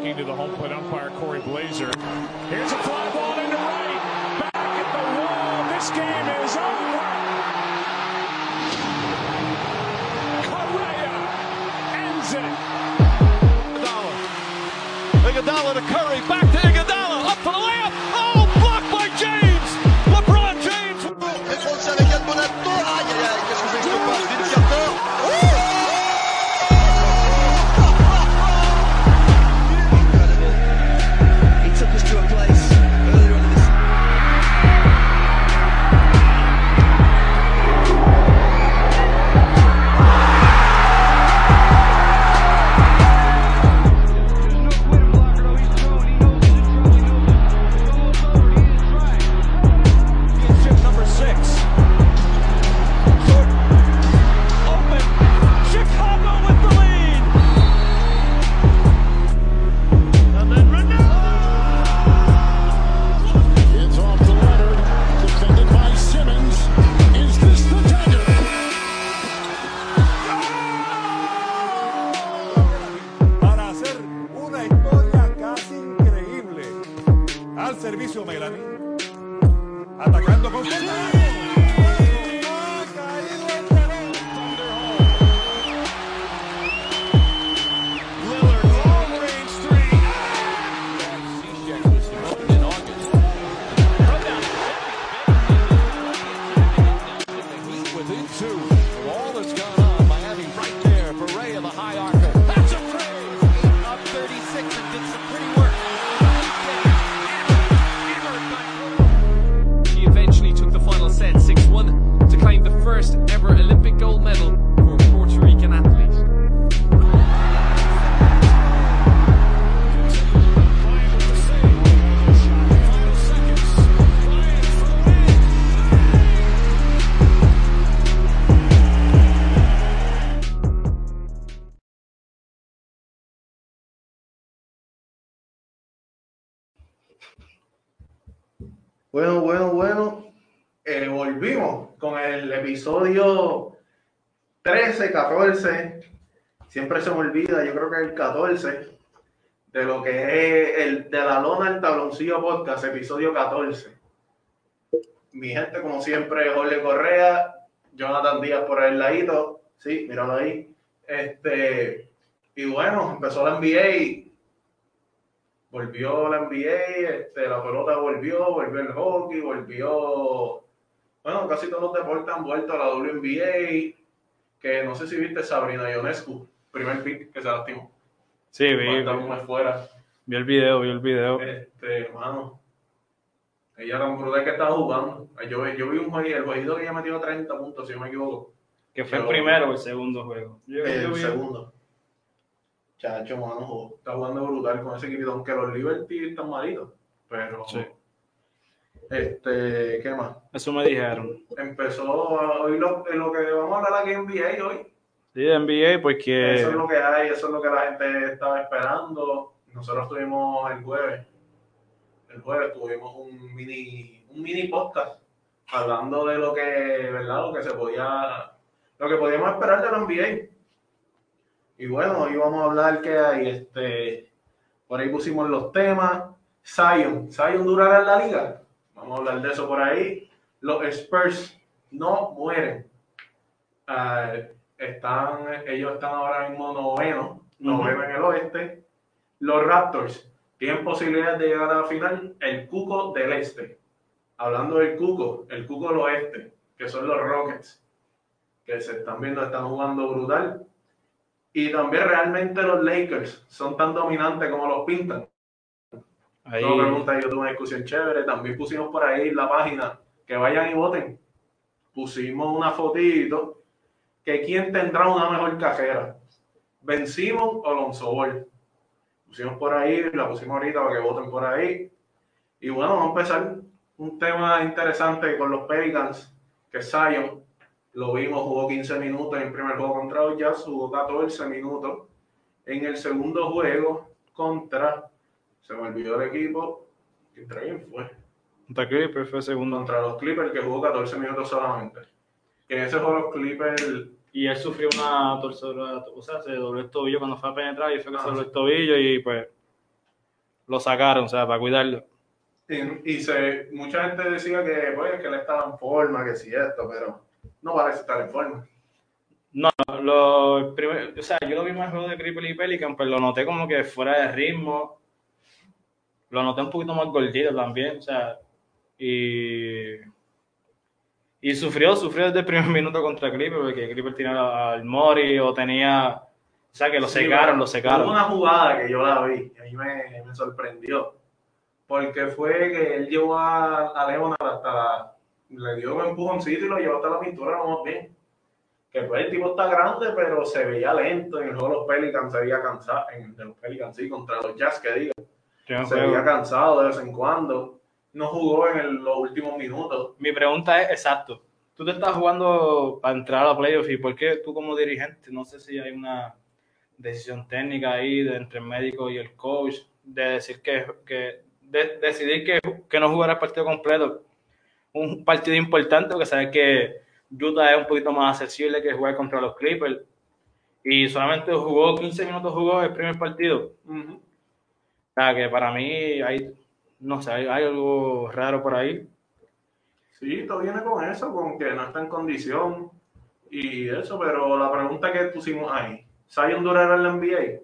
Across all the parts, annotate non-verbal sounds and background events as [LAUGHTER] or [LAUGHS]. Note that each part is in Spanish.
talking to the home plate umpire, Corey Blazer. Here's a fly ball into right. Back at the wall. This game is over. Correa ends it. Iguodala. To Curry. Back Bueno, bueno, bueno. Eh, volvimos con el episodio 13, 14. Siempre se me olvida, yo creo que el 14, de lo que es el de la lona al tabloncillo podcast, episodio 14. Mi gente, como siempre, Jorge Correa, Jonathan Díaz por el ladito. Sí, míralo ahí. Este, y bueno, empezó la NBA volvió la NBA, este, la pelota volvió, volvió el hockey, volvió, bueno, casi todos los deportes han vuelto a la WNBA, que no sé si viste Sabrina Ionescu, primer pick que se lastimó, Sí, vi, cuando vi, fuera, el video, vi el video. este, hermano, ella era un brutal que estaba jugando, yo, yo vi un juego, el jueguito que ella metió 30 puntos, si no me equivoco, Que fue el primero o el segundo juego. Yo- yo el vi- segundo. Chacho, mano, jugó- está jugando brutal con ese equipo, aunque los Liberty están malitos, pero... Sí. Este, ¿qué más? Eso me dijeron. empezó a- hoy lo, en lo que vamos a hablar aquí en NBA hoy. Sí, de NBA, porque Eso es lo que hay, eso es lo que la gente estaba esperando. Nosotros tuvimos el jueves, el jueves tuvimos un mini, un mini podcast hablando de lo que, ¿verdad? Lo que se podía, lo que podíamos esperar de la NBA. Y bueno, hoy vamos a hablar que hay, este, por ahí pusimos los temas. Zion, Zion durará en la liga. Vamos a hablar de eso por ahí. Los Spurs no mueren. Ah, están, ellos están ahora mismo noveno, noveno en el oeste. Los Raptors tienen posibilidades de llegar a la final. El Cuco del este. Hablando del Cuco, el Cuco del oeste, que son los Rockets, que se están viendo, están jugando brutal. Y también realmente los Lakers son tan dominantes como los pintan. ahí No pregunta, yo tuve una discusión chévere. También pusimos por ahí la página que vayan y voten. Pusimos una fotito que quién tendrá una mejor cajera, Ben Simon o Lonzo Ball. Pusimos por ahí, la pusimos ahorita para que voten por ahí. Y bueno, vamos a empezar un tema interesante con los Pelicans, que es Zion. Lo vimos, jugó 15 minutos en el primer juego contra los Jazz, jugó 14 minutos. En el segundo juego contra, se me olvidó el equipo, ¿contra quién fue? Contra Clippers fue segundo. Contra los Clippers, que jugó 14 minutos solamente. Que en ese juego los Clippers, Y él sufrió una torcedura, o sea, se dobló el tobillo cuando fue a penetrar y fue que Ah, se dobló el tobillo y pues lo sacaron, o sea, para cuidarlo. Y, y se, mucha gente decía que, pues, que él estaba en forma, que sí esto, pero no parece estar en forma. No, lo, primer- o sea, yo lo vi más juego de Cripple y Pelican, pero lo noté como que fuera de ritmo. Lo noté un poquito más gordito también, o sea, y, y sufrió, sufrió desde el primer [LAUGHS] minuto contra Clipper, porque Clipper tenía al Mori o tenía, o sea, que lo Sí, secaron, lo Hubo secaron. una jugada que yo la vi y a mí me, me sorprendió. Porque fue que él llevó a, a Leonard hasta la. Le dio un empujoncito y lo llevó hasta la pintura, lo más bien. Que pues el tipo está grande, pero se veía lento. En el juego de los Pelicans se veía cansado. En el de los Pelicans, sí, contra los Jazz, que diga. Primer Se juego. veía cansado de vez en cuando. No jugó en el- los últimos minutos. Mi pregunta es, exacto, tú te estás jugando para entrar a la playoff y por qué tú como dirigente, no sé si hay una decisión técnica ahí de entre el médico y el coach, de decir que, que de, decidir que, que no jugará el partido completo, un partido importante porque sabes que Utah es un poquito más accesible que jugar contra los Clippers y solamente jugó 15 minutos jugó el primer partido. O sea que para mí hay, no sé, hay, hay algo raro por ahí. Sí, todo viene con eso, con que no está en condición y eso, pero la pregunta que pusimos ahí, ¿Zion durará en la NBA?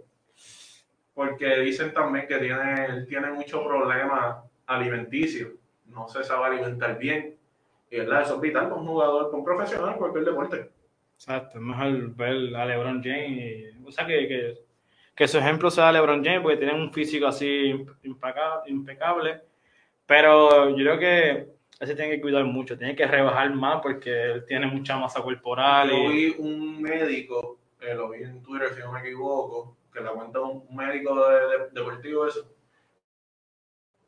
Porque dicen también que tiene, tiene muchos problemas alimenticios, no se sabe alimentar bien, y verdad, eso es vital para un jugador, para un profesional en cualquier deporte. Exacto, es mejor ver a LeBron James. y- o sea, que, que, que su ejemplo sea LeBron James, porque tiene un físico así impeca- impecable. Pero yo creo que él se tiene que cuidar mucho, tiene que rebajar más porque él tiene mucha masa corporal. Yo Y, vi un médico, eh, lo vi en Twitter si no me equivoco, que la cuenta un médico de, de- deportivo eso,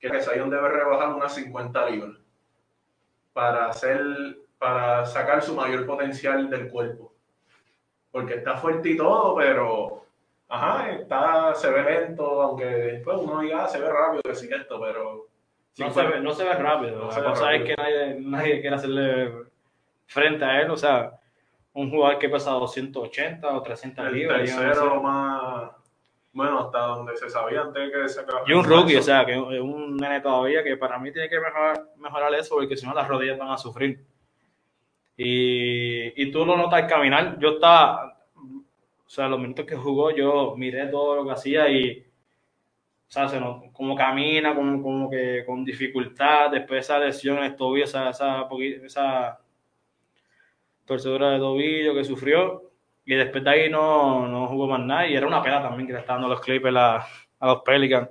que Zion debe rebajar unas 50 libras para hacer, para sacar su mayor potencial del cuerpo. Porque está fuerte y todo, pero ajá, está, se ve lento, aunque después uno diga, "Ah, se ve rápido decir esto, pero no, se ve, no se ve rápido. No se cosa rápido. es que nadie, nadie quiere hacerle frente a él. O sea, un jugador que pesa 280 o 300 el libras. tercero más, bueno, hasta donde se sabía antes que se. Y un rookie, o sea, que es un nene todavía que para mí tiene que mejorar, mejorar eso porque si no las rodillas van a sufrir. Y, y tú lo notas al caminar. Yo estaba, o sea, los minutos que jugó, yo miré todo lo que hacía y, o sea, se not- como camina, como, como que con dificultad. Después esa lesión en el tobillo, esa, esa, esa torcedura de tobillo que sufrió. Y después de ahí no, no jugó más nada. Y era una pena también que le estaban dando los Clippers a, a los Pelicans.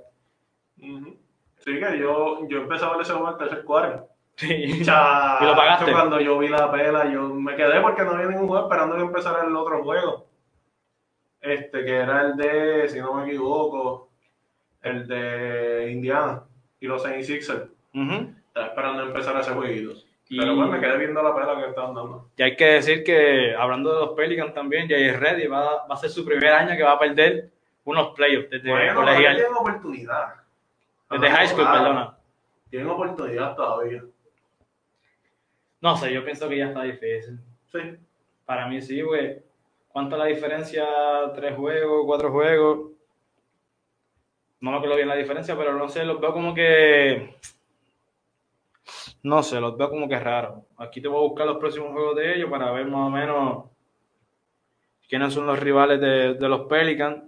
Sí, que yo, yo empecé a ver ese juego en tercer cuarto. Sí. Cha- [LAUGHS] ¿Y lo pagaste? Cuando yo vi la pela, yo me quedé porque no había ningún juego esperando que empezara el otro juego. Este, que era el de, si no me equivoco, el de Indiana y los 76ers. Ujú. Estaba esperando empezar ese jueguito. Y- Pero bueno, me quedé viendo la pela que estaban dando. Y hay que decir que, hablando de los Pelicans también, Jay Reddy va, va a ser su primer año que va a perder unos playoffs desde bueno, colegial. tienen oportunidad. Desde high school, Claro, perdona. Tienen oportunidad todavía. No sé, yo pienso que ya está difícil. Sí. Para mí sí, güey. ¿Cuánto es la diferencia? ¿Tres juegos? ¿Cuatro juegos? No me acuerdo bien la diferencia, pero no sé, los veo como que... No sé, los veo como que raro. Aquí te voy a buscar los próximos juegos de ellos para ver más o menos quiénes son los rivales de, de los Pelicans.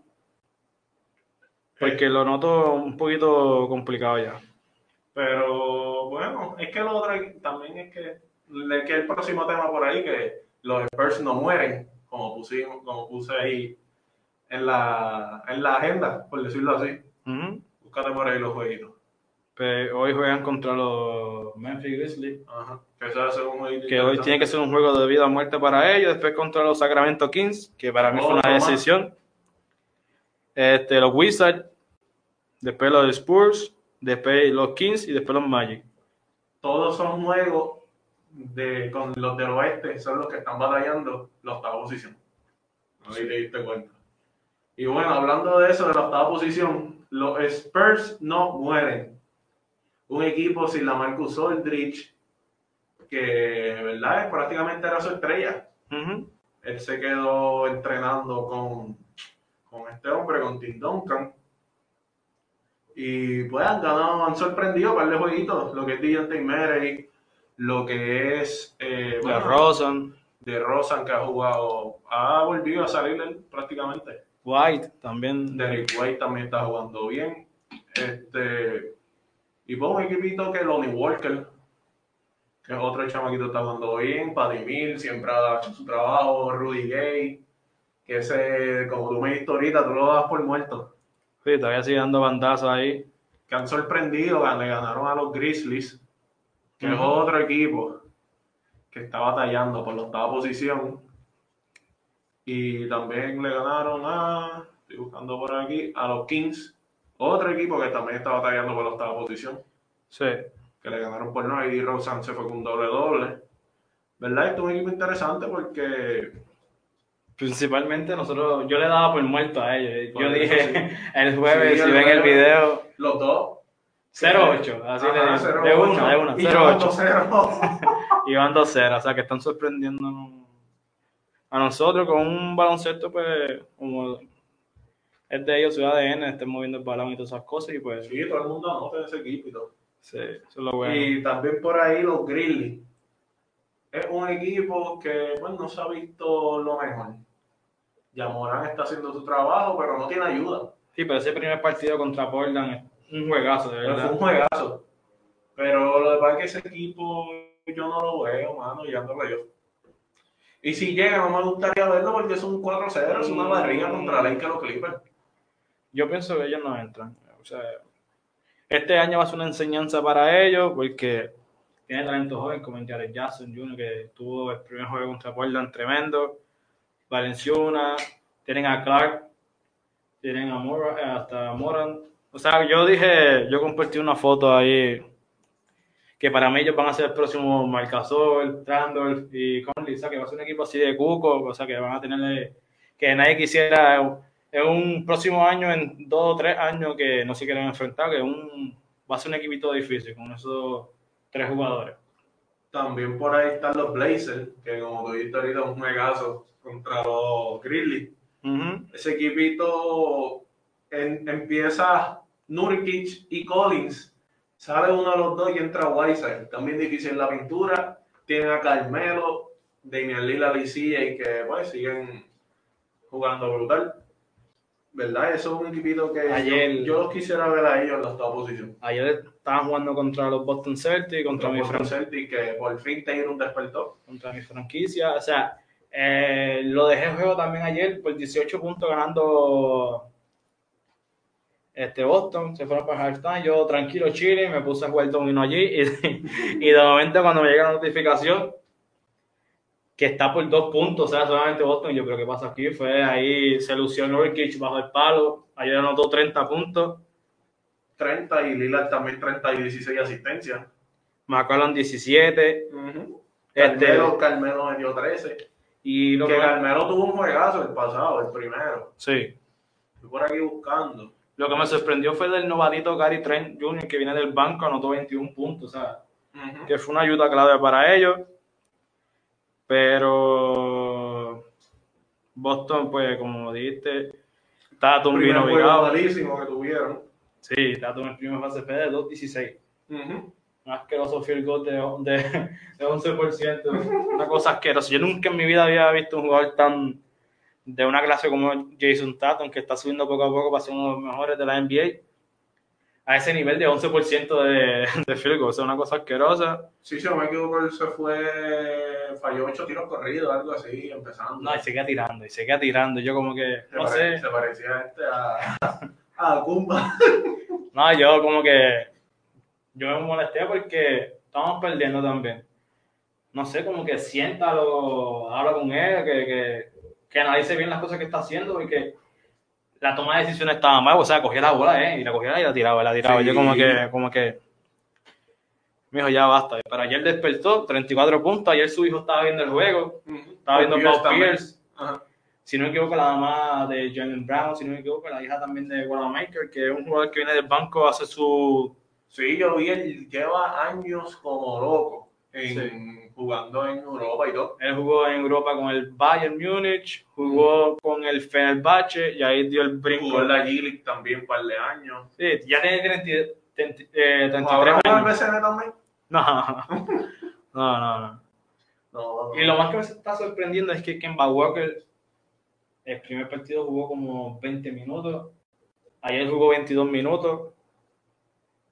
Porque lo noto un poquito complicado ya. Pero bueno, es que lo otro también es que, el próximo tema por ahí, que los Spurs no mueren, como, pusimos, como puse ahí en la, en la agenda, por decirlo así. Búscate por ahí los jueguitos. Pues hoy juegan contra los Memphis Grizzlies. Ajá. Que que hoy tiene que ser un juego de vida o muerte para ellos, después contra los Sacramento Kings, que para mí fue Otro una más. decisión. Este, los Wizards, después los Spurs, después los Kings y después los Magic. Todos son juegos de, con los del oeste, son los que están batallando la octava posición. No si te diste cuenta. Y bueno, hablando de eso, de la octava posición, los Spurs no mueren. Un equipo sin la Marcus Aldridge, que verdad prácticamente era su estrella. Ujú. Él se quedó entrenando con, con este hombre, con Tim Duncan. Y pues han ganado, han sorprendido un par de jueguitos, lo que es Deontay Murray, lo que es eh, De Rosen, de Rosan que ha jugado, ha volvido a salir él prácticamente. White también. Derek White también está jugando bien. Este, y pues un equipito que Lonnie Walker, que es otro chamaquito está jugando bien. Paddy Mill siempre ha hecho su trabajo. Rudy Gay, que ese, como tú me dijiste ahorita, tú lo das por muerto. Sí, todavía sigue dando bandazos ahí. Que han sorprendido, le ganaron a los Grizzlies, que es otro equipo que está batallando por la octava posición. Y también le ganaron a, estoy buscando por aquí, a los Kings, otro equipo que también está batallando por la octava posición, Sí. que le ganaron por no, y Rosen se fue con un doble doble. ¿Verdad? Esto es un equipo interesante porque Principalmente nosotros, yo le daba por muerto a ellos. Por Yo dije sí. [LAUGHS] el jueves, Sí, si el ven el video, los dos. 0-8, así Ajá, le digo. 0-8, De una, de una, y llevando 0-8. cero. [LAUGHS] Y van 2-0, o sea que están sorprendiendo a nosotros con un baloncesto, pues, como es de ellos, su ADN, estén moviendo el balón y todas esas cosas, y pues, sí, Sí, todo el mundo anota en ese equipo y todo. eso es lo bueno. Y también por ahí los Grizzlies. Es un equipo que pues, no se ha visto lo mejor. Yamorán está haciendo su trabajo, pero no tiene ayuda. Sí, pero ese primer partido contra Portland es un juegazo, de Pero fue verdad. un juegazo. Pero lo de verdad es que ese equipo yo no lo veo, mano, llegando a playoff. Y si llega, no me gustaría verlo porque es un 4-0, es una barriga contra la Inca los Clippers. Yo pienso que ellos no entran. Este año va a ser una enseñanza para ellos porque tiene talento joven como Jared Jackson Jr., que tuvo el primer juego contra Portland tremendo. Valenciuna, tienen a Clark, tienen a hasta Moran. O sea, yo dije, yo compartí una foto ahí que para mí ellos van a ser el próximo Marcasol, Trandolf y Conley, o sea, que va a ser un equipo así de cuco, o sea, que van a tenerle, que nadie quisiera en un próximo año, en dos o tres años que no se quieren enfrentar, que un, va a ser un equipito difícil con esos tres jugadores. También por ahí están los Blazers, que como tú dijiste ahorita, un juegazo contra los Grizzlies. Ese equipito en- empieza Nurkic y Collins, sale uno de los dos y entra Whiteside. También difícil la pintura. Tienen a Carmelo, Damian Lillard y que pues siguen jugando brutal. ¿Verdad? Eso es un equipito que Ayer- yo, yo los quisiera ver a ellos en la octava posición. Ayer estaban jugando contra los Boston Celtics, contra, Contra mi, Boston fran- Celtics que por fin tienen un despertar. contra mi franquicia. O sea, eh, lo dejé en juego también ayer por 18 puntos ganando este Boston. Se fueron para halftime. Yo tranquilo, chile, me puse a jugar domino allí. Y, [LAUGHS] y de momento, cuando me llega la notificación que está por dos puntos, o sea, solamente Boston, yo creo que pasa aquí. Fue ahí, se lució Nurkic bajo el palo. Ayer anotó 30 puntos. 30 y Lillard también 30 y 16 asistencias. McCollum 17. Este, Carmelo, Carmelo metió 13. y lo que que, Carmelo tuvo un juegazo el pasado, el primero. sí. Estoy por aquí buscando. Lo que me sorprendió fue del novatito Gary Trent Jr., que viene del banco, anotó 21 puntos, o sea, que fue una ayuda clave para ellos. Pero Boston, pues, como dijiste, Tatum Primer vino virado. malísimo que tuvieron. Sí, Tatum en primera fase de 2.16. Un asqueroso field goal de, de, de 11%. Una cosa asquerosa. Yo nunca en mi vida había visto un jugador tan de una clase como Jason Tatum, que está subiendo poco a poco para ser uno de los mejores de la NBA, a ese nivel de 11% de, [LAUGHS] de field goal. O sea, una cosa asquerosa. Sí, si no me equivoco, él se fue, falló ocho tiros corridos, algo así, empezando. No, y seguía tirando, y seguía tirando. Yo como que, se, no pare- sé. se parecía este a, [LAUGHS] a Kumba. [LAUGHS] No, yo como que, yo me molesté porque estamos perdiendo también. No sé, como que siéntalo, habla con él, que, que, que analice bien las cosas que está haciendo, porque la toma de decisiones estaba mal, o sea, cogía la bola, eh, y la cogía y la tiraba, y la tiraba. Sí. Yo como que, como que, me dijo, ya basta. Pero ayer despertó, 34 puntos, ayer su hijo estaba viendo el juego, estaba viendo Pierce Paul. Pierce. Ajá. Si no me equivoco, la mamá de Jalen Brown, si no me equivoco, la hija también de Wanamaker, que es un jugador que viene del banco, hace su... Sí, yo vi, él lleva años como loco en, Sí. Jugando en Europa y todo. Él jugó en Europa con el Bayern Múnich, jugó con el Fenerbahce y ahí dio el brinco. Jugó en la G-League también un par de años. Sí, ya tiene 30, 30, eh, 33 ¿Ahora jugó en el años. BCN también? [LAUGHS] No, no, no, no. No, Y lo más que me está sorprendiendo es que Kemba Walker, el primer partido jugó como 20 minutos, ayer jugó 22 minutos,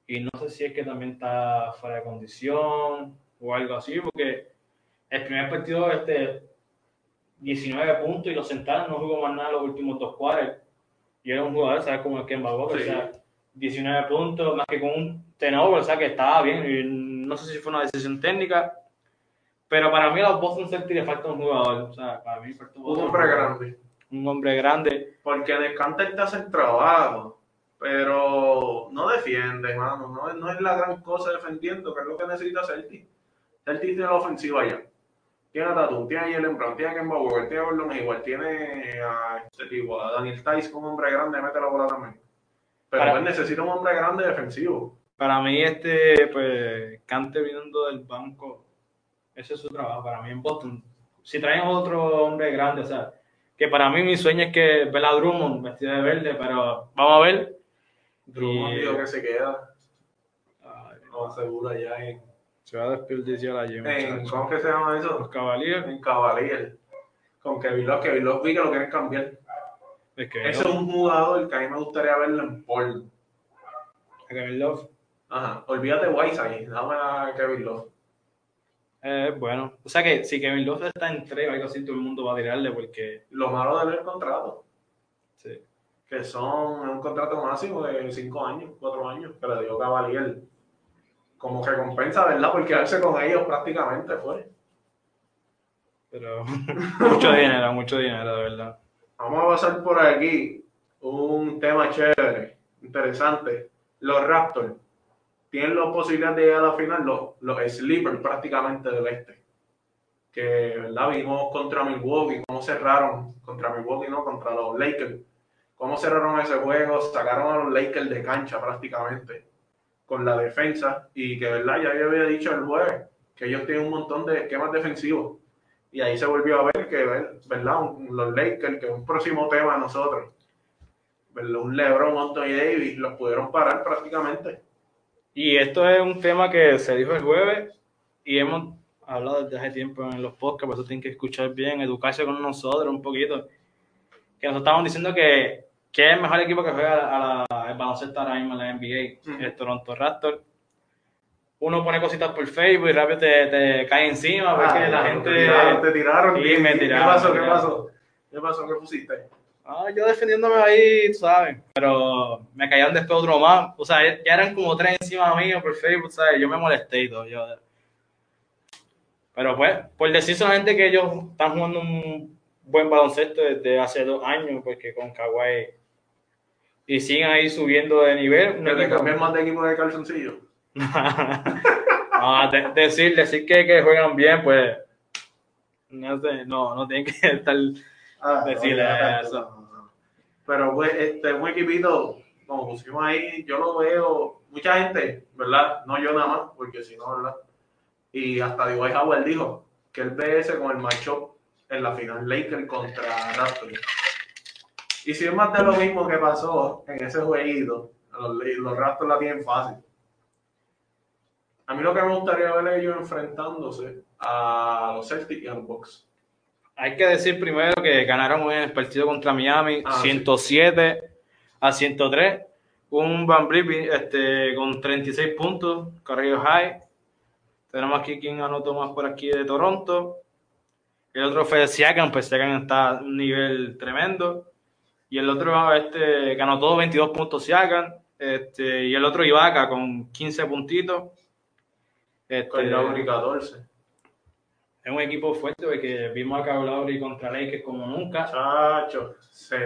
y no sé si es que también está fuera de condición o algo así, porque el primer partido, este, 19 puntos y lo sentaron, no jugó más nada los últimos dos cuartos, y era un jugador, ¿sabes? Como el Kemba Walker, Sí. o sea, 19 puntos, más que con un turnover, o sea, que estaba bien, y no sé si fue una decisión técnica, pero para mí a los Boston Celtics le falta un jugador. O sea, para mí falta un hombre jugador. grande. Un hombre grande. Porque Descanter te hace el trabajo, pero no defiende, hermano. No, es- no es la gran cosa defendiendo, que es lo que necesita Celtic. Celtic tiene la ofensiva ya. Tiene a Tatum, tiene a Jalen Brown, tiene a Kemba Walker, tiene a Gordon Hayward, tiene a este tipo, a Daniel Tice como hombre grande, mete la bola también. Pero Para- él necesita un hombre grande defensivo. Para mí, este, pues, Cante viniendo del banco, ese es su trabajo. Para mí en Boston, si traen otro hombre grande, o sea, que para mí mi sueño es que ver a Drummond vestido de verde, pero vamos a ver. Drummond Y- dijo que se queda, Ay, lo asegura ya en, se va a desperdiciar allí, en muchachos. ¿cómo que se llama Los eso? Cavaliers, En Cavalier. Con Kevin Love, Kevin Love vi que lo quieren cambiar. es que Ese es un jugador que a mí me gustaría verlo en Portland. Kevin Love Ajá, olvídate de Whiteside, dame a Kevin Love. Eh, bueno, o sea que si Kevin Love está en tres algo así, todo el mundo va a tirarle porque Lo malo de ver el contrato, sí. que son un contrato máximo de 5 años, 4 años, le dio Cavalier. Como recompensa, ¿verdad? Por quedarse con ellos prácticamente fue. Pero [LAUGHS] mucho dinero, mucho dinero, de verdad. Vamos a pasar por aquí un tema chévere, interesante. Los Raptors tienen la posibilidad de llegar a la final, los, los sleepers prácticamente del este. Que, ¿verdad? Vimos contra Milwaukee, cómo cerraron, contra Milwaukee, no, contra los Lakers. Cómo cerraron ese juego, sacaron a los Lakers de cancha prácticamente con la defensa y que, ¿verdad? Ya yo había dicho el jueves que ellos tienen un montón de esquemas defensivos. Y ahí se volvió a ver que, ¿verdad? Los Lakers, que es un próximo tema de nosotros, ¿verdad? Un LeBron, Anthony Davis, los pudieron parar prácticamente. Y esto es un tema que se dijo el jueves y hemos hablado desde hace tiempo en los podcasts, por eso tienen que escuchar bien, educarse con nosotros un poquito. Que nosotros estábamos diciendo que, que es el mejor equipo que juega a la- al baloncesto ahora mismo en la NBA, Ujú. el Toronto Raptors. Uno pone cositas por Facebook y rápido te, te cae encima porque Ah, la te gente... tiraron, te tiraron. ¿Qué- me qué tiraron, pasó? me ¿Qué pasó? ¿Qué pasó? ¿Qué pusiste? Ah, yo defendiéndome ahí, tú ¿sabes? Pero me cayeron después otro más. O sea, ya eran como tres encima mío por Facebook, ¿sabes? Yo me molesté y todo. Yo... Pero pues, por decir solamente que ellos están jugando un buen baloncesto desde hace dos años, porque con Kawhi y siguen ahí subiendo de nivel. ¿Que te cambies más de equipo de calzoncillo? no, [LAUGHS] de- decir, decir que, que juegan bien, pues no sé, no, no tienen que [LAUGHS] estar Ah, Decirle no, eso. no. Pero pues, este, un equipito, como pusimos ahí, yo lo veo, mucha gente, ¿verdad? No yo nada más, porque si no, ¿verdad? Y hasta Dwight Howard dijo que él ve ese con el matchup en la final Lakers contra Raptors. Y si es más de lo mismo que pasó en ese jueguito, los, los Raptors la tienen fácil. A mí lo que me gustaría ver ellos enfrentándose a los Celtics y a los Bucks. Hay que decir primero que ganaron en el partido contra Miami Ah, sí. 107 a 103. Un Van Vliet, este, con 36 puntos, Carrillo High. Tenemos aquí quien anotó más por aquí de Toronto. El otro fue Siakam, pues Siakam está a un nivel tremendo. Y el otro este, ganó todo 22 puntos Siakam. Este, y el otro Ibaka con 15 puntitos. Este, Con Lowry 14. es un equipo fuerte porque vimos a Kyle Lowry contra Lakers como nunca. Chacho, sí.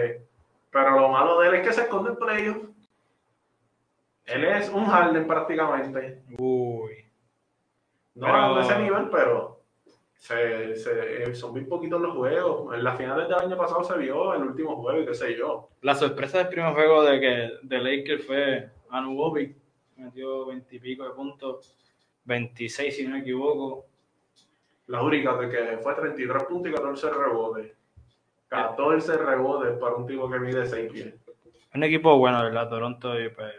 Pero lo malo de él es que se esconde en playoff. Él es un Harden prácticamente. Uy. No Pero- a ese nivel, pero se, se- eh, son muy poquitos los juegos. En la final del año pasado se vio el último juego y qué sé yo. La sorpresa del primer juego de que de Lakers fue Anunoby, metió 20 y pico de puntos, 26 si no me equivoco. La única de que fue 33 puntos y 14 rebotes. 14 rebotes para un tipo que mide 6 pies. Un equipo bueno, ¿verdad? Toronto y pues...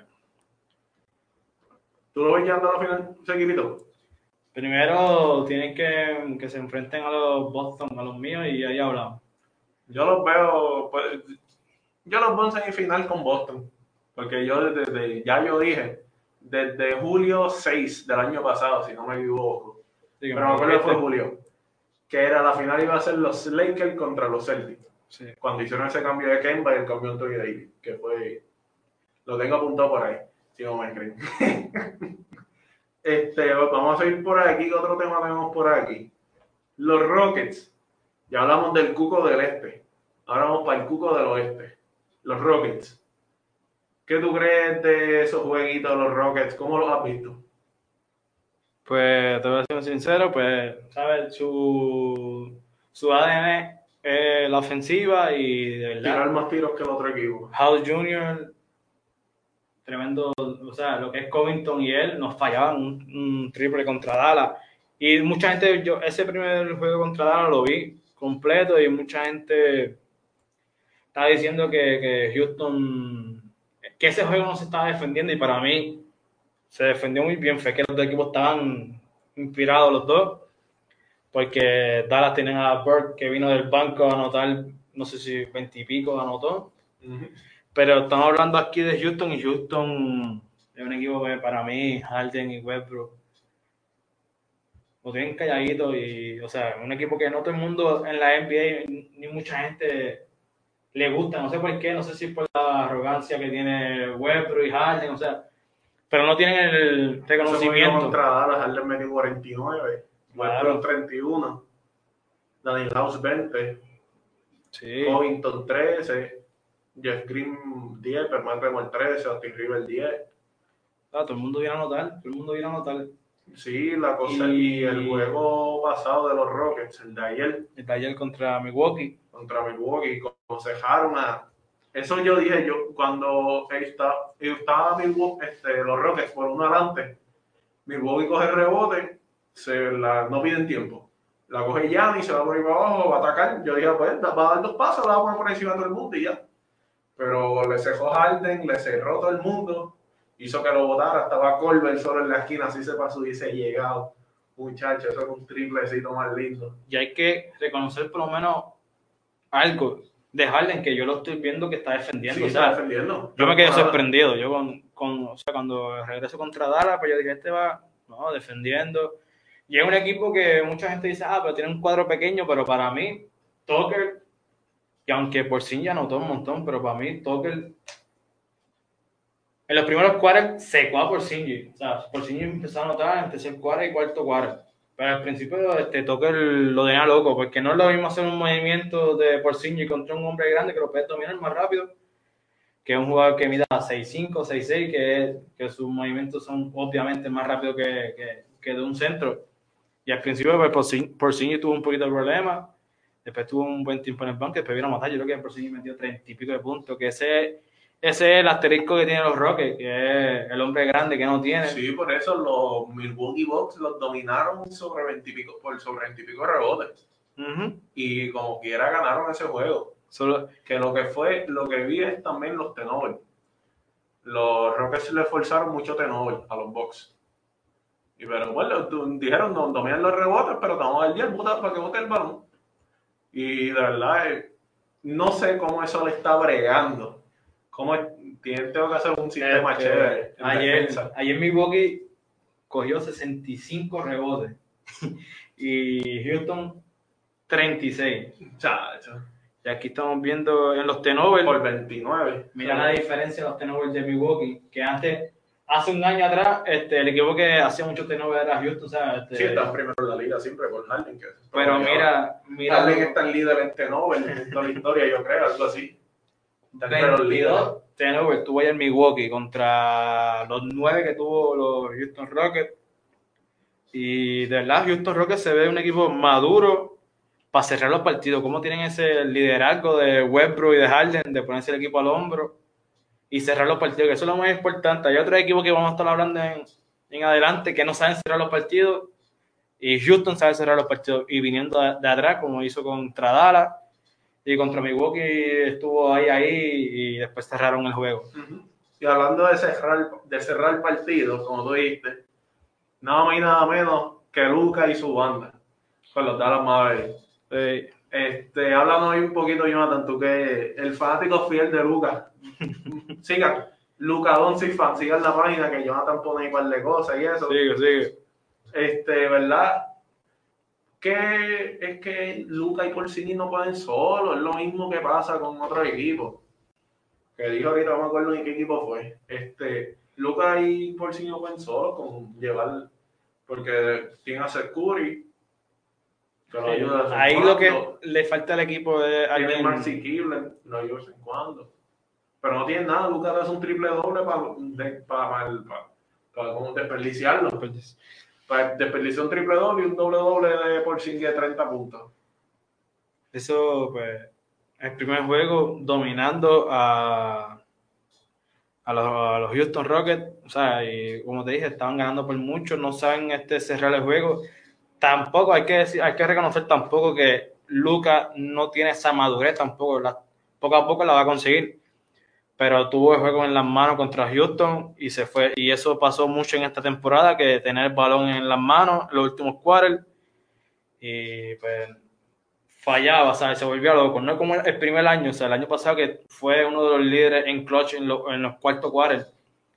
¿Tú lo ves llegando a la final, ese equipito? Primero tienen que que se enfrenten a los Boston, a los míos, y ahí hablamos. Yo los veo, pues, yo los veo en semifinal con Boston. Porque yo desde, ya yo dije, desde julio 6 del año pasado, si no me equivoco, Sí, pero me acuerdo que fue julio, que era la final iba a ser los Lakers contra los Celtics. sí. Cuando hicieron ese cambio de Kemba y el cambio de Anthony Davis, que fue, lo tengo apuntado por ahí, si no me creen. [LAUGHS] este, vamos a seguir por aquí, ¿qué otro tema tenemos por aquí? Los Rockets, ya hablamos del cuco del este, ahora vamos para el cuco del oeste. Los Rockets. ¿Qué tú crees de esos jueguitos de los Rockets? ¿Cómo los has visto? Pues te voy a ser sincero, pues, ¿sabes? Su, su ADN es la ofensiva y de verdad. Tirar más tiros que el otro equipo. Howell Jr., tremendo, o sea, lo que es Covington y él nos fallaban un, triple contra Dallas. Y mucha gente, yo ese primer juego contra Dallas lo vi completo y mucha gente estaba diciendo que, que Houston, que ese juego no se estaba defendiendo y para mí se defendió muy bien. Fue que los dos equipos estaban inspirados los dos, porque Dallas tienen a Burke que vino del banco a anotar, no sé si 20 y pico anotó. Pero estamos hablando aquí de Houston y Houston es un equipo que para mí, Harden y Westbrook, lo tienen calladito y, o sea, un equipo que no todo el mundo en la NBA ni mucha gente le gusta, no sé por qué, no sé si por la arrogancia que tiene Westbrook y Harden, o sea, pero no tienen el reconocimiento. contra Dallas, Harden metió 49, Claro. Westbrook 31, Danny House 20, Sí, Covington 13, Jeff Green 10, Perman Remor 13, Austin River 10. Ah, todo el mundo viene a anotar, todo el mundo viene a anotar. Sí, la cosa Y- y el juego pasado de los Rockets, el de ayer El de ayer contra Milwaukee, contra Milwaukee, como se dejaron a... Eso yo dije yo, cuando estaba, estaba Milwaukee, este, los Rockets por uno adelante, Milwaukee coge el rebote, se la, no piden tiempo. La coge Gianni, se va por ahí para abajo, va a atacar. Yo dije, pues, va a dar dos pasos, la va a poner por encima de todo el mundo y ya. Pero le cerró Harden, le cerró todo el mundo, hizo que lo botara, estaba Colbert solo en la esquina, así se pasó y hubiese llegado. Muchacho, eso es un triplecito más lindo. y hay que reconocer por lo menos algo de Harden que yo lo estoy viendo que está defendiendo. Sí, o sea, está defendiendo. yo me quedé Nada. sorprendido. Yo con, con- o sea, cuando regreso contra Dallas, pues yo dije, este va no, defendiendo. Y es un equipo que mucha gente dice, ah, pero tiene un cuadro pequeño, pero para mí, Tucker, y aunque por sí ya anotó un montón, pero para mí, Tucker, en los primeros cuartos secó a Porzingis. O sea, Porzingis empezó a anotar en tercer cuarto y cuarto cuarto. Pero al principio este, Tucker lo tenía loco, porque no es lo mismo hacer un movimiento de Porzingis contra un hombre grande que lo puede dominar más rápido que un jugador que mida 6'5, 6'6, que, que sus movimientos son obviamente más rápidos que, que, que de un centro. Y al principio pues, Porzing- Porzingis tuvo un poquito de problema, después tuvo un buen tiempo en el banco, después vino a matar. Yo creo que Porzingis metió 30 y pico de puntos, que ese, ese es el asterisco que tienen los Rockets, que es el hombre grande que no tiene. Sí, por eso los Milwaukee Bucks los dominaron sobre 20 y pico, por sobre 20 y pico rebotes. Y como quiera ganaron ese juego. Solo, Que lo que fue, lo que vi es también los tenovers. Los Rockets le forzaron mucho tenover a los Bucks. Y pero bueno, dijeron, no, dominan los rebotes, pero te vamos a dar 10 botas para que bote el balón. Y de verdad, eh, no sé cómo eso le está bregando. Cómo tengo que hacer un sistema Este, chévere. ayer, ayer Milwaukee cogió 65 rebotes [LAUGHS] y Houston 36. Chacho, Y aquí estamos viendo en los tenovers. por 29. Mira la diferencia de los tenovers de Milwaukee, que antes, hace un año atrás, este, el equipo que hacía muchos tenovers era Houston, o sea, este, Sí, están primero en la liga siempre por Harden. Que pero mira, mira, Harden está en líder en Tenover en toda la historia, yo creo, algo así. Está entre los líderes. 22 tenovers tuvo ayer Milwaukee contra los 9 que tuvo los Houston Rockets. Y de verdad, Houston Rockets se ve un equipo maduro para cerrar los partidos. Cómo tienen ese liderazgo de Westbrook y de Harden de ponerse el equipo al hombro y cerrar los partidos, que eso es lo más importante. Hay otros equipos que vamos a estar hablando en, en adelante que no saben cerrar los partidos Y Houston sabe cerrar los partidos. Y viniendo de, de atrás, como hizo contra Dallas y contra Milwaukee, estuvo ahí, ahí y después cerraron el juego. Y hablando de cerrar, de cerrar partidos, como tú dijiste, nada más y nada menos que Luca y su banda, con los Dallas Mavericks. Eh, Este, háblanos hoy un poquito, Jonathan, tú que el fanático fiel de Luca. [LAUGHS] Sigan, Luca Doncic fan, sigan la página que Jonathan pone un par de cosas y eso. sigue, sigue. Este, ¿verdad? Que es que Luca y Porzingis no pueden solo, es lo mismo que pasa con otros equipos. Que dijo ahorita, no me acuerdo ni qué equipo fue. Este, Luca y Porzingis no pueden solo con llevar, porque tienen a ser Curry, que lo ayuda en Ahí lo que le falta al equipo es alguien. Maxi Kibler, lo ayuda de vez en cuando. Pero no tiene nada, Luca hace un triple doble para, para, para, para, como desperdiciarlo. Para desperdiciar un triple doble y un doble doble de Porzingis de 30 puntos. Eso, pues, el primer juego dominando a, a, los, a los Houston Rockets. O sea, y como te dije, estaban ganando por mucho, no saben este cerrar el juego. Tampoco hay que decir, hay que reconocer tampoco que Luca no tiene esa madurez tampoco. la- poco a poco la va a conseguir. Pero tuvo el juego en las manos contra Houston y se fue. Y eso pasó mucho en esta temporada, que tener el balón en las manos, los últimos quarters. Y pues fallaba, ¿sabes? Se volvía loco. No es como el primer año, o sea, el año pasado que fue uno de los líderes en clutch en, lo- en los cuartos quarters.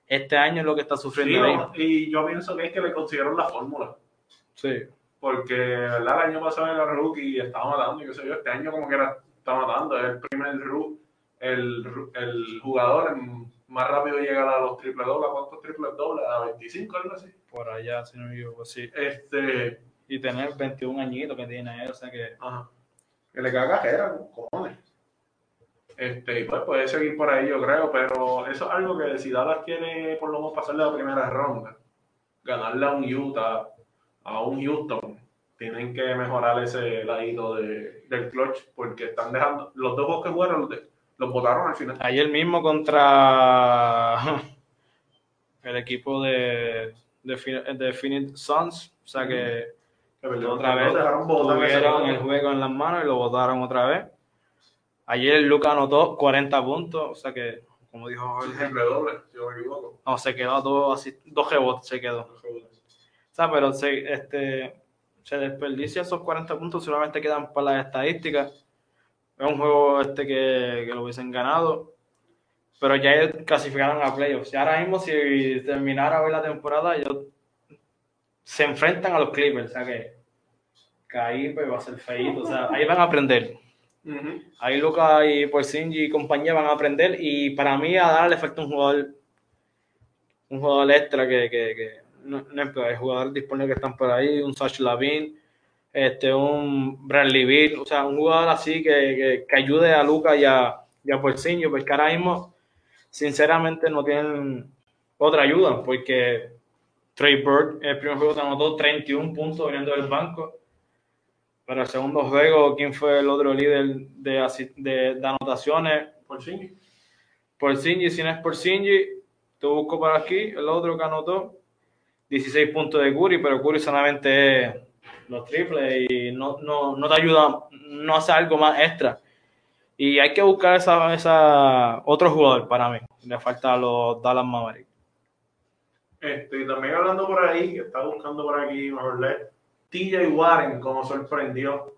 Este año es lo que está Sí, sufriendo y yo pienso que es que le consiguieron la fórmula. Sí. Porque, ¿verdad? El año pasado era rookie y estaba matando, y qué sé yo. Este año, como que era, está matando. Es el primer ru- el, el jugador en- más rápido llega a los triple dobles. ¿A ¿Cuántos triple dobles? A 25, algo así. Por allá, si no me equivoco, sí. Este. Y tener 21 añitos que tiene él, o sea que. Ajá. Que le caga cajera, cojones. Este, y pues puede seguir por ahí, yo creo, pero eso es algo que si Dallas quiere por lo menos pasarle la primera ronda, ganarle a un Utah, a un Houston, tienen que mejorar ese ladito de, del clutch, porque están dejando, los dos que jugaron los, de- los botaron al final. Ayer mismo contra [LAUGHS] el equipo de, de, de Phoenix Suns, o sea que otra vez tuvieron el juego en las manos y lo votaron otra vez. Ayer Luca anotó 40 puntos, o sea que, como dijo Jorge, triple doble, si no me equivoco. no, se quedó dos, así, dos rebotes, se quedó. O sea, pero se, este, se desperdicia esos 40 puntos, solamente quedan para las estadísticas. Es un juego este que, que lo hubiesen ganado, pero ya ellos clasificaron a playoffs. Y ahora mismo, si terminara hoy la temporada, ellos se enfrentan a los Clippers, o sea que, que ahí pues, va a ser feíto. O sea, ahí van a aprender. Ahí Luca y Porzingis y compañía van a aprender. Y para mí a Dara le falta un jugador, un jugador extra que, que, que no, no hay jugadores disponibles que están por ahí, un Sach Lavin, este, un Bradley Bill, o sea, un jugador así que, que, que ayude a Luca y a, y a Porzingis, porque ahora mismo, sinceramente, no tienen otra ayuda, porque Trey Bird, el primer juego te anotó 31 puntos viniendo del banco. Pero el segundo juego, ¿quién fue el otro líder de, de, de anotaciones? Por sí. Porzingis, si no es Porzingis, te busco por aquí, el otro que anotó, 16 puntos de Curry, pero Curry solamente es los triples y no, no, no te ayuda, no hace algo más extra. Y hay que buscar esa, esa otro jugador para mí. Le falta a los Dallas Mavericks. Este, también hablando por ahí, que está buscando por aquí, mejor leer, TJ Warren, como sorprendió,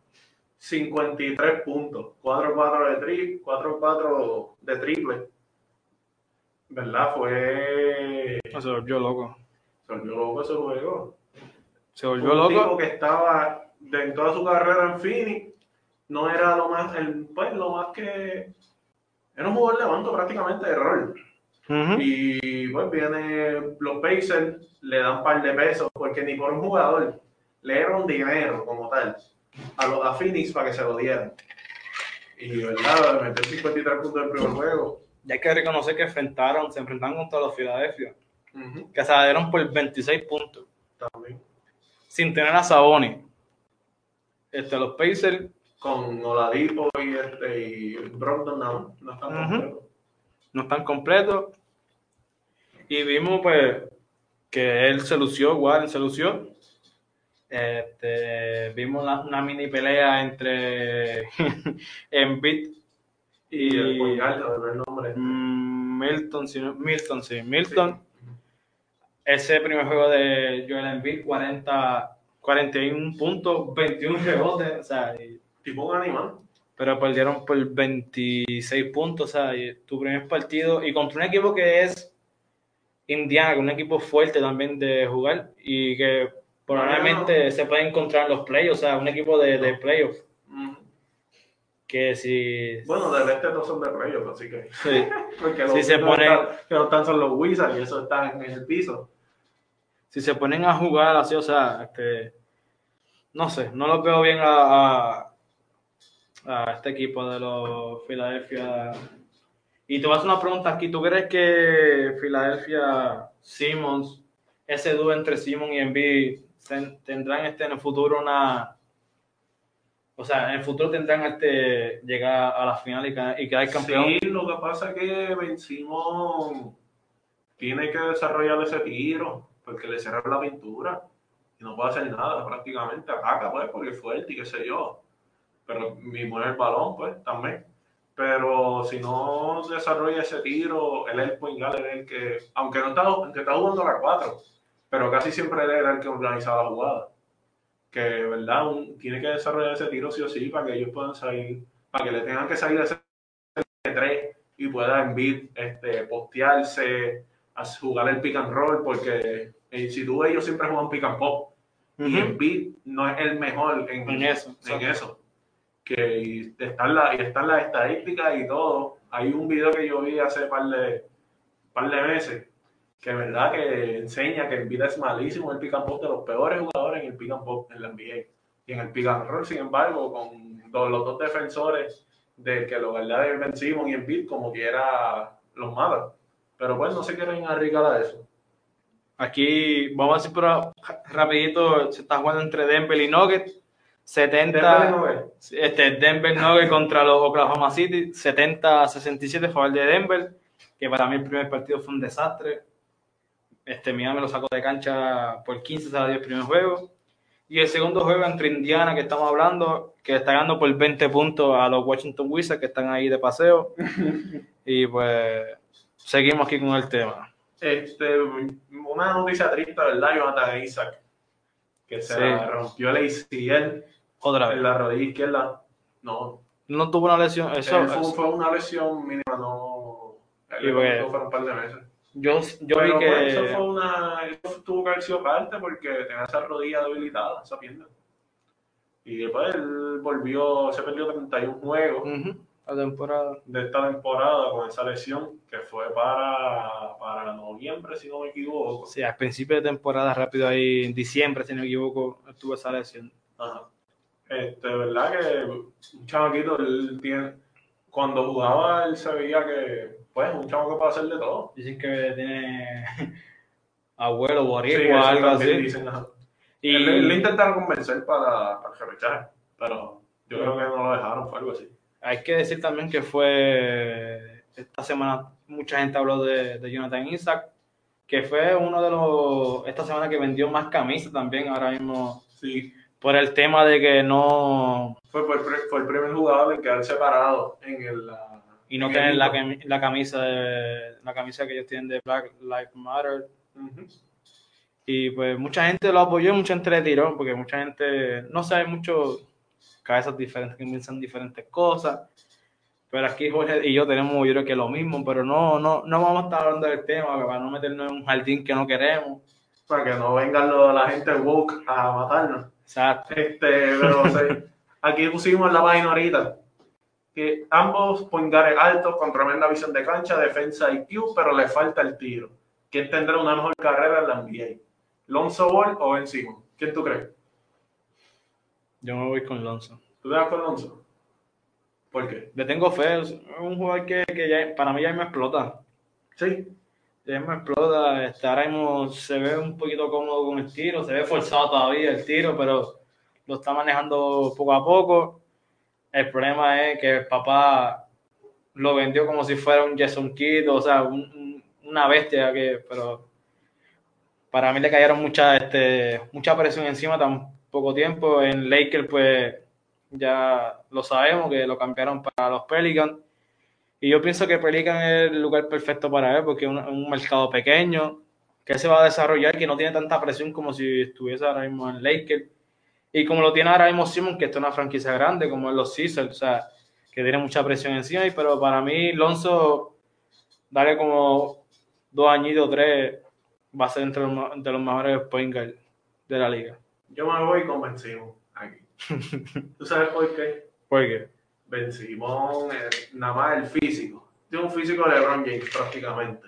53 puntos, 4-4 de tri, 4-4 de triple. ¿Verdad? Fue. Se volvió loco. Se volvió loco ese juego. Se volvió un tipo loco. que estaba de en toda su carrera en Phoenix, no era lo más, el, pues lo más que. Era un jugador de banco prácticamente de rol. Y pues viene los Pacers, le dan un par de pesos, porque ni por un jugador le dieron dinero como tal a, los, a Phoenix para que se lo dieran. Y verdad, meter 53 puntos del primer juego. Y hay que reconocer que enfrentaron, se enfrentaron contra los Que se la dieron por 26 puntos, También. sin tener a Sabonis. Este, los Pacers Con Oladipo y, este, y Brogdon no, no están completos. no están completos. Y vimos pues que él se lució, Warren se lució. Este, vimos una, una mini pelea entre [LAUGHS] Embiid Y el y no me el nombre. mm, Milton, sí, Milton, sí, Milton. Ese primer juego de Joel Embiid, 40, 41 puntos, 21 rebotes, o sea, y- Tipo un animal. pero perdieron por 26 puntos, o sea, y tu primer partido y contra un equipo que es Indiana, que es un equipo fuerte también de jugar y que probablemente se puede encontrar en los playoffs, o sea, un equipo de, de playoffs, que si... Bueno, del este no son de playoffs, así que. sí. [LAUGHS] Porque los Si se pone- que no están son los Wizards y eso está en el piso. Si se ponen a jugar así, o sea, este, no sé, no lo veo bien a, a, a este equipo de los Philadelphia. Y te voy a hacer una pregunta aquí, ¿tú crees que Philadelphia, Simmons, ese dúo entre Simmons y Embiid ten- tendrán este en el futuro una, o sea, en el futuro tendrán este llegar a la final y, y quedar campeón? Sí, lo que pasa es que vencimos. Tiene que desarrollar ese tiro, porque le cerraron la pintura. Y no puede hacer nada prácticamente. Ataca, pues, porque es fuerte y qué sé yo. Pero mismo en el balón, pues, también. Pero si no desarrolla ese tiro, él es el point guard, él es el que, aunque no está, aunque está jugando a la 4, pero casi siempre él era el que organizaba la jugada. Que, ¿verdad? Un- tiene que desarrollar ese tiro sí o sí para que ellos puedan salir, para que le tengan que salir ese tres y pueda Embiid este, postearse, a jugar el pick and roll, porque eh, si tú ves, ellos siempre juegan pick and pop. Y Ujú. Embiid no es el mejor en, En eso, En eso. Que y están las y están las estadísticas y todo. Hay un video que yo vi hace par de, par de meses que verdad que enseña que Embiid es malísimo el pick and pop, de los peores jugadores en el pick and pop en la NBA. Y en el pick and roll, sin embargo, con dos- los dos defensores de que lo verdad es Ben y Embiid como quiera los matan. Pero pues no se quieren arriesgar a eso. Aquí, vamos a decir pero rapidito, se está jugando entre Denver y Nuggets. 70, Denver este, Denver Nuggets [LAUGHS] contra los Oklahoma City, 70-67 a favor de Denver, que para mí el primer partido fue un desastre. Este, Miami lo sacó de cancha por 15 a 10 primer juego. Y el segundo juego entre Indiana, que estamos hablando, que está ganando por 20 puntos a los Washington Wizards, que están ahí de paseo. [LAUGHS] y pues seguimos aquí con el tema. Este, una noticia triste, ¿verdad? Jonathan Isaac, que se Sí. rompió el ACL Otra en vez. la rodilla izquierda. No, No tuvo una lesión. Eso, fue, fue una lesión mínima, no. Y pues, le fueron un par de meses. yo, yo Pero vi que. pues, eso fue una. Eso tuvo que haber sido parte porque tenía esa rodilla debilitada, esa pierna. Y después él volvió, se perdió 31 juegos Ujú, la temporada. de esta temporada con esa lesión que fue para, para noviembre, si no me equivoco. Sí, al principio de temporada, rápido ahí, en diciembre, si no me equivoco, tuvo esa lesión. Ajá. Este, verdad que un chamaquito, él tiene, cuando jugaba, él se veía que, pues, un chamaco que puede hacer de todo. Dicen que tiene [LAUGHS] abuelo Sí, boricua, eso algo así. dicen, ajá. Y le intentaron convencer para, para el repechaje, pero yo creo que no lo dejaron, fue algo así. Hay que decir también que fue esta semana, mucha gente habló de, de Jonathan Isaac, que fue uno de los, esta semana que vendió más camisas también, ahora mismo, Sí, por el tema de que no, fue, fue, fue el primer jugador en quedar separado en el... la- y no en tener la, la camisa de, la camisa que ellos tienen de Black Lives Matter. Y pues mucha gente lo apoyó, mucha gente le tiró, porque mucha gente no sabe mucho, cabezas diferentes que piensan diferentes cosas. Pero aquí Jorge y yo tenemos, yo creo que lo mismo, pero no, no, no vamos a estar hablando del tema para no meternos en un jardín que no queremos. Para que no vengan lo- la gente woke a matarnos. Exacto. Este, pero [LAUGHS] aquí pusimos la página ahorita que ambos guards altos con tremenda visión de cancha, defensa IQ, pero le falta el tiro. ¿Quién tendrá una mejor carrera en la NBA? ¿Lonzo Ball o Ben Simmons? ¿Quién tú crees? Yo me voy con Lonzo. ¿Tú te vas con Lonzo? ¿Por qué? Le tengo fe, es un jugador que, que ya, para mí ya me explota. Sí, Ya me explota, este, ahora mismo se ve un poquito cómodo con el tiro, se ve forzado todavía el tiro, pero lo está manejando poco a poco. El problema es que el papá lo vendió como si fuera un Jason Kidd, o sea, un- un- una bestia, que, pero para mí le cayeron mucha, este, mucha presión encima, tan poco tiempo. En Lakers, pues ya lo sabemos que lo cambiaron para los Pelicans. Y yo pienso que Pelican es el lugar perfecto para él porque es un, mercado pequeño que se va a desarrollar, que no tiene tanta presión como si estuviese ahora mismo en Lakers. Y como lo tiene ahora mismo Simon, que está es una franquicia grande, como es los Caesars, o sea, que tiene mucha presión encima. Pero para mí, Lonzo, darle como dos añitos, tres, va a ser entre los, de los mejores point guard de la liga. Yo me voy con Ben Simon aquí. [LAUGHS] ¿Tú sabes por qué? Porque Ben Simon, eh, nada más el físico. Tiene un físico de LeBron James prácticamente.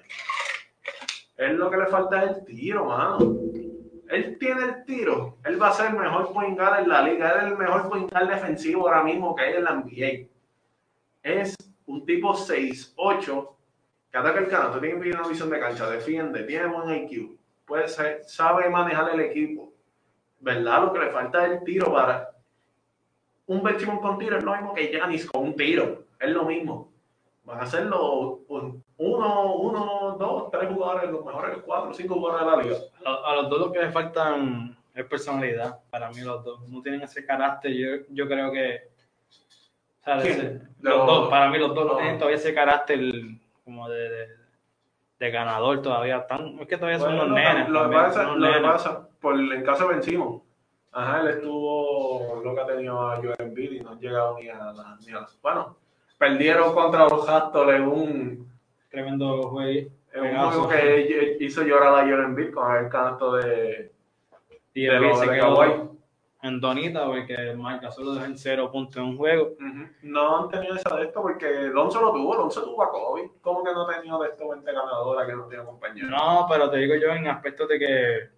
Él lo que le falta es el tiro, mano. Él tiene el tiro. Él va a ser el mejor point guard en la liga. Él es el mejor point guard defensivo ahora mismo que hay en la NBA. Es un tipo 6'8 que ataca el canasto, tiene una visión de cancha, defiende, tiene buen IQ, puede ser, sabe manejar el equipo. ¿Verdad? Lo que le falta es el tiro para. Un Ben Simmons con tiro es lo mismo que Giannis con un tiro. Es lo mismo. Van a ser los un- uno, uno, dos, tres jugadores, los mejores cuatro, cinco jugadores de la liga. a, a los dos lo que les faltan es personalidad. Para mí, los dos no tienen ese carácter. Yo, yo creo que. o sea, de ¿Quién? ser- Los- los dos, para mí, los dos no tienen todavía ese carácter como de, de, de ganador todavía. Están, es que todavía son unos nenes. lo, que pasa, lo pasa, por el caso de Ben Simmons, ajá, él estuvo lo que ha tenido a Joel Embiid y no han llegado ni a la, ni a bueno, perdieron contra los Raptors en un, Tremendo juego. en un juego que hizo llorar a Joel Embiid con el canasto de, Y de los se de quedó Kawhi. En Donita porque Marca solo dejó en cero puntos en un juego. No han tenido esa de esto porque Alonso lo tuvo, Alonso tuvo a Kobe. ¿Cómo que no ha tenido de esto 20 ganadora que no tiene compañero? No, pero te digo yo en aspectos de que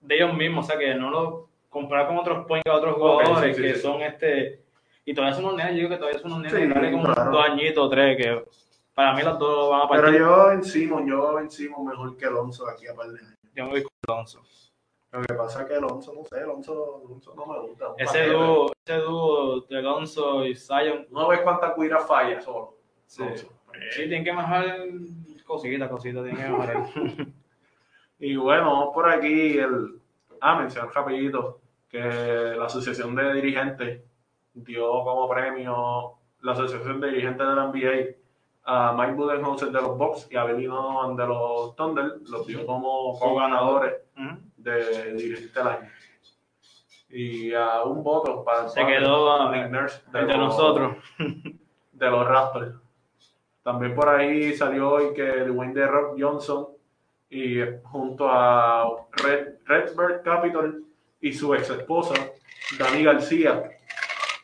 de ellos mismos, o sea, que no lo comparar con otros point otros jugadores sí, sí, que sí. son este y todavía son unos nenes, yo digo que todavía son unos nenes, dale como claro. dos añitos, tres, que para mí los dos van a Pero partir. yo vencimos, yo vencimos mejor que Alonso de aquí a par de años. Yo me voy con Alonso. Lo que pasa es que Alonso, no sé, Alonso, Alonso no me gusta. Ese dúo, ese dúo de Alonso y Zion, No ves cuánta cuira falla solo. sí, Alonso. sí, tienen que mejorar cositas, cositas, tienen que mejorar. [LAUGHS] Y bueno, vamos por aquí. El, ah, mencionar rapidito que la Asociación de Dirigentes dio como premio la Asociación de Dirigentes de la NBA a Mike Budenholzer de los Bucks y a Donovan de los Thunder. Los dio como co-ganadores Ujú. De dirigente del año. Y a un voto para Se quedó a- Nurse de los- nosotros. [LAUGHS] de los Raptors. También por ahí salió hoy que Dwayne The Rock Johnson y junto a Red, Redbird Capital y su ex esposa, Dani García,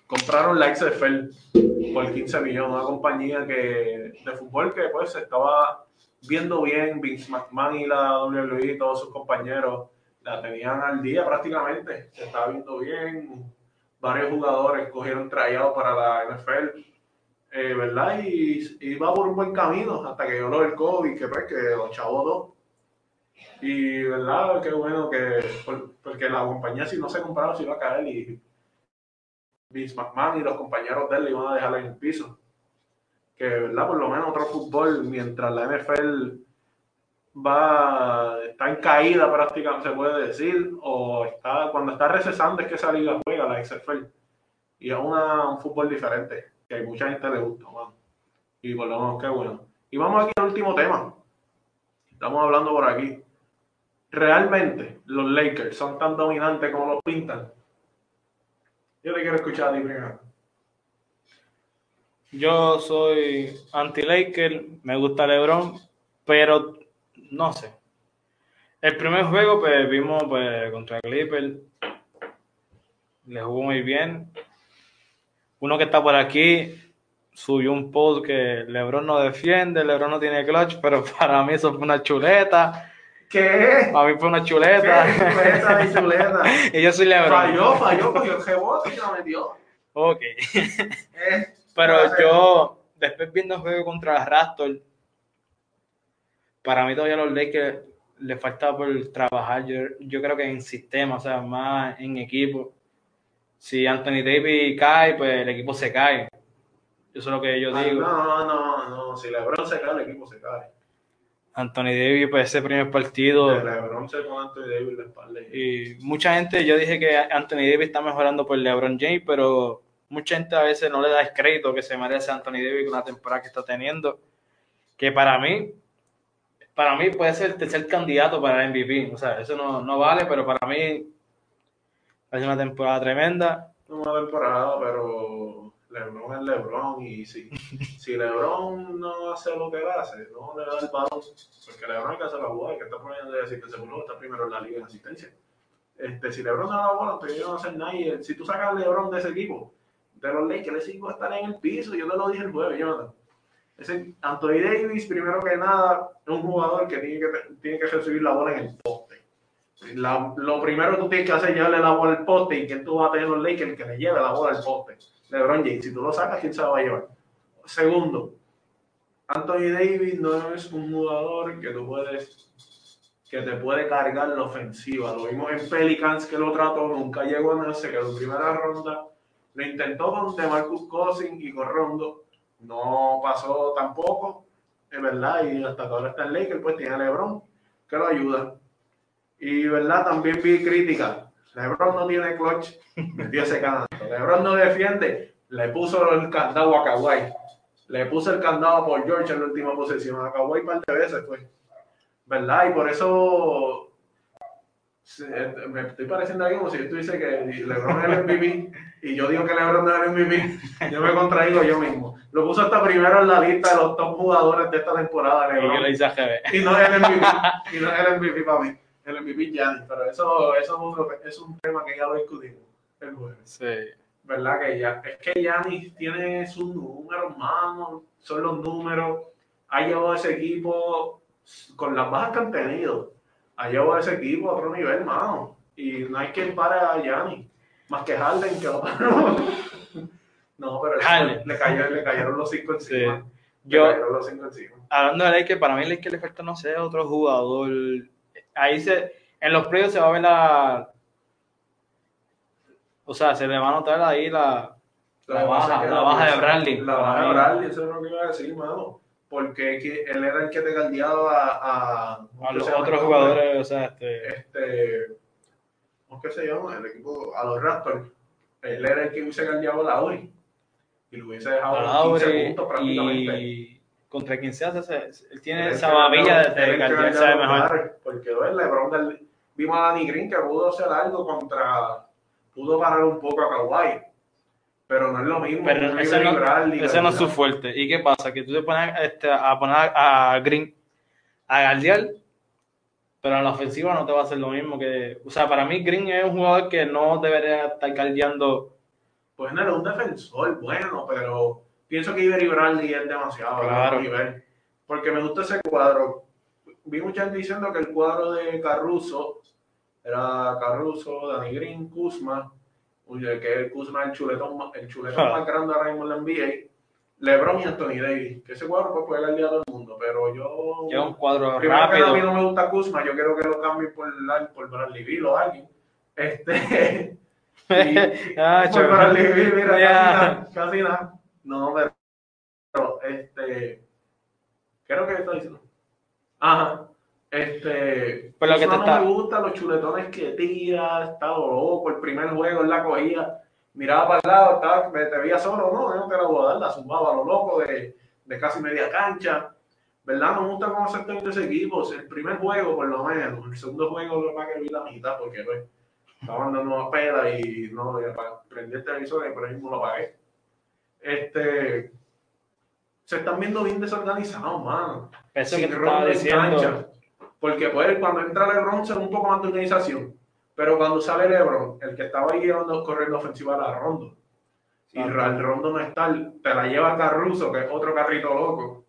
compraron la XFL por 15 millones, una compañía que, de fútbol que pues se estaba viendo bien, Vince McMahon y la WWE y todos sus compañeros la tenían al día prácticamente, se estaba viendo bien, varios jugadores cogieron tryout para la NFL, eh, ¿verdad? Y iba por un buen camino hasta que llegó lo del COVID, que pues que los chavos dos. Y, ¿verdad? Qué bueno que, por- porque la compañía si no se compraba se iba a caer y Vince McMahon y los compañeros de él iban a dejar en el piso. Que, ¿verdad? Por lo menos otro fútbol, mientras la NFL va, está en caída prácticamente, se puede decir, o está, cuando está recesando es que esa liga juega, la XFL. Y es un fútbol diferente, que a mucha gente le gusta, mano. Y por lo menos qué bueno. Y vamos aquí al último tema. Estamos hablando por aquí. ¿Realmente los Lakers son tan dominantes como los pintan? Yo te quiero escuchar a ti primero. Yo soy anti-Laker, me gusta LeBron, pero no sé. El primer juego, pues vimos pues, contra Clipper, le jugó muy bien. Uno que está por aquí subió un post que LeBron no defiende, LeBron no tiene clutch, pero [LAUGHS] para mí eso fue una chuleta. ¿Qué? Para mí fue una ¿Qué? chuleta. Chuleta de [LAUGHS] chuleta. y yo soy LeBron. Falló, falló, cogió el rebote y lo metió. Ok. Eh, [LAUGHS] Pero yo, después viendo el juego contra las Raptors, para mí todavía los Lakers le falta por trabajar. Yo, yo creo que en sistema, o sea, más en equipo. Si Anthony Davis cae, pues el equipo se cae. Eso es lo que yo Ay, digo. No, no, no, no. Si LeBron se cae, el equipo se cae. Anthony Davis, pues ese primer partido. De LeBron se pone Anthony Davis la espalda. y- Y mucha gente, yo dije que Anthony Davis está mejorando por LeBron James, pero mucha gente a veces no le da el crédito que se merece Anthony Davis con la temporada que está teniendo. Que para mí, para mí puede ser el tercer candidato para el MVP. O sea, eso no, no vale, pero para mí es una temporada tremenda. una temporada, pero LeBron es LeBron y si, [LAUGHS] si LeBron no hace lo que él hace, no le da el balón, porque LeBron hay que hacer la jugada, que está poniendo de asistencia por está primero en la liga en asistencia. Este, si LeBron no da la bola, entonces no va a hacer nadie. Si tú sacas a LeBron de ese equipo, de los Lakers, ese equipo estar en el piso, yo te lo dije el jueves, Jonathan. Ese Anthony Davis, primero que nada, es un jugador que tiene que, tiene que recibir la bola en el poste. Lo primero que tú tienes que hacer es llevarle la bola al poste y quién tú vas a tener los Lakers que le lleve la bola al poste. LeBron James, si tú lo sacas, ¿quién se la va a llevar? Segundo, Anthony Davis no es un jugador que tú puedes que te puede cargar la ofensiva. Lo vimos en Pelicans que lo trató, nunca llegó a nada, se quedó en primera ronda. Lo intentó con DeMarcus Cousins y con Rondo. No pasó tampoco, es verdad, y hasta ahora está en Lakers, pues tiene a LeBron que lo ayuda. Y verdad, también vi crítica. LeBron no tiene clutch, metió ese canasto. LeBron no defiende, le puso el candado a Kawhi. Le puso el candado Paul George en la última posesión. A Kawhi un par de veces, pues. ¿Verdad? Y por eso me estoy pareciendo ahí como si yo estuviese que LeBron es el MVP y yo digo que LeBron no es el MVP. Yo me contraigo yo mismo. Lo puso hasta primero en la lista de los top jugadores de esta temporada, Y LeBron. a GB. Y no es el MVP, [LAUGHS] y no es el MVP para mí. El MVP Giannis, pero eso, eso es, otro- es un tema que ya lo discutimos el jueves. Sí. ¿Verdad? Que ya, es que Giannis tiene sus números, mano, son los números. Ha llevado a ese equipo con las bajas que han tenido. Ha llevado ese equipo a otro nivel, mano. Y no hay quien pare a Giannis. Más que Harden, que paró. [LAUGHS] No, pero Harden. le, cayó- le cayeron los cinco encima. Sí. Yo, cayeron los cinco encima. hablando de Lakers, para mí Lakers le falta, no sé, otro jugador. Ahí se, en los playoffs se va a ver la, o sea, se le va a notar ahí la, La baja, la de Bradley. La baja de Bradley, eso es lo que iba a decir, mano. Porque él era el que te caldeaba a, a, a los otros jugadores, o sea, este, Este, ¿cómo que se llama? El equipo, a los Raptors. Él era el que hubiese caldeado a Lauri. Y lo hubiese dejado a en 15 Lauri puntos prácticamente. y contra quien se hace, se- él tiene Él esa él de que caldeaba sabe mejor. Porque ¿ves? LeBron del- vimos a Danny Green que pudo hacer algo contra. Pudo parar un poco a Kawhi. Pero no es lo mismo. Pero ese no, Bradley, ese no es su fuerte. ¿Y qué pasa? Que tú te pones este, a poner a Green a galdear, pero en la ofensiva no te va a hacer lo mismo que... O sea, para mí Green es un jugador que no debería estar galdeando. Pues no era un defensor bueno, pero pienso que Avery Bradley es demasiado Claro. a nivel. Porque me gusta ese cuadro. Vi mucha gente diciendo que el cuadro de Caruso era Caruso, Danny Green, Kuzma, que el Kuzma el chuletón, el chuletón Ah. más grande ahora mismo en la NBA, LeBron y Anthony Davis. Que ese cuadro puede jugar al día a todo el mundo, pero yo. Es un cuadro Primero que a mí no me gusta Kuzma, yo quiero que lo cambien por, por Bradley Beal o alguien. Este. [LAUGHS] y- Ah, por. Bradley Beal, mira, casi nada, casi nada. No, pero, pero, este. ¿Qué es lo que está diciendo? Ajá. Este. Pues lo que te no está- me gusta los chuletones que tira, está loco. El primer juego él la cogía, miraba para el lado, estaba, me- te veía solo, no, yo no te la voy a dar, la zumbaba a lo loco de, de casi media cancha. ¿Verdad? No me gusta cómo se está viendo ese equipo. El primer juego, por lo menos. El segundo juego, lo más que vi la mitad, porque pues, estaban dando una pela y no, prendí el televisor y por ahí mismo lo apagué. Este. Se están viendo bien desorganizados, mano. Eso que Sin te Rondo estaba en diciendo. cancha. Porque pues cuando entra LeBron se ve un poco más de organización. Pero cuando sale LeBron, el que estaba ahí llevando- corriendo ofensiva era Rondo. Y el Rondo no está, te la lleva Caruso, que es otro carrito loco.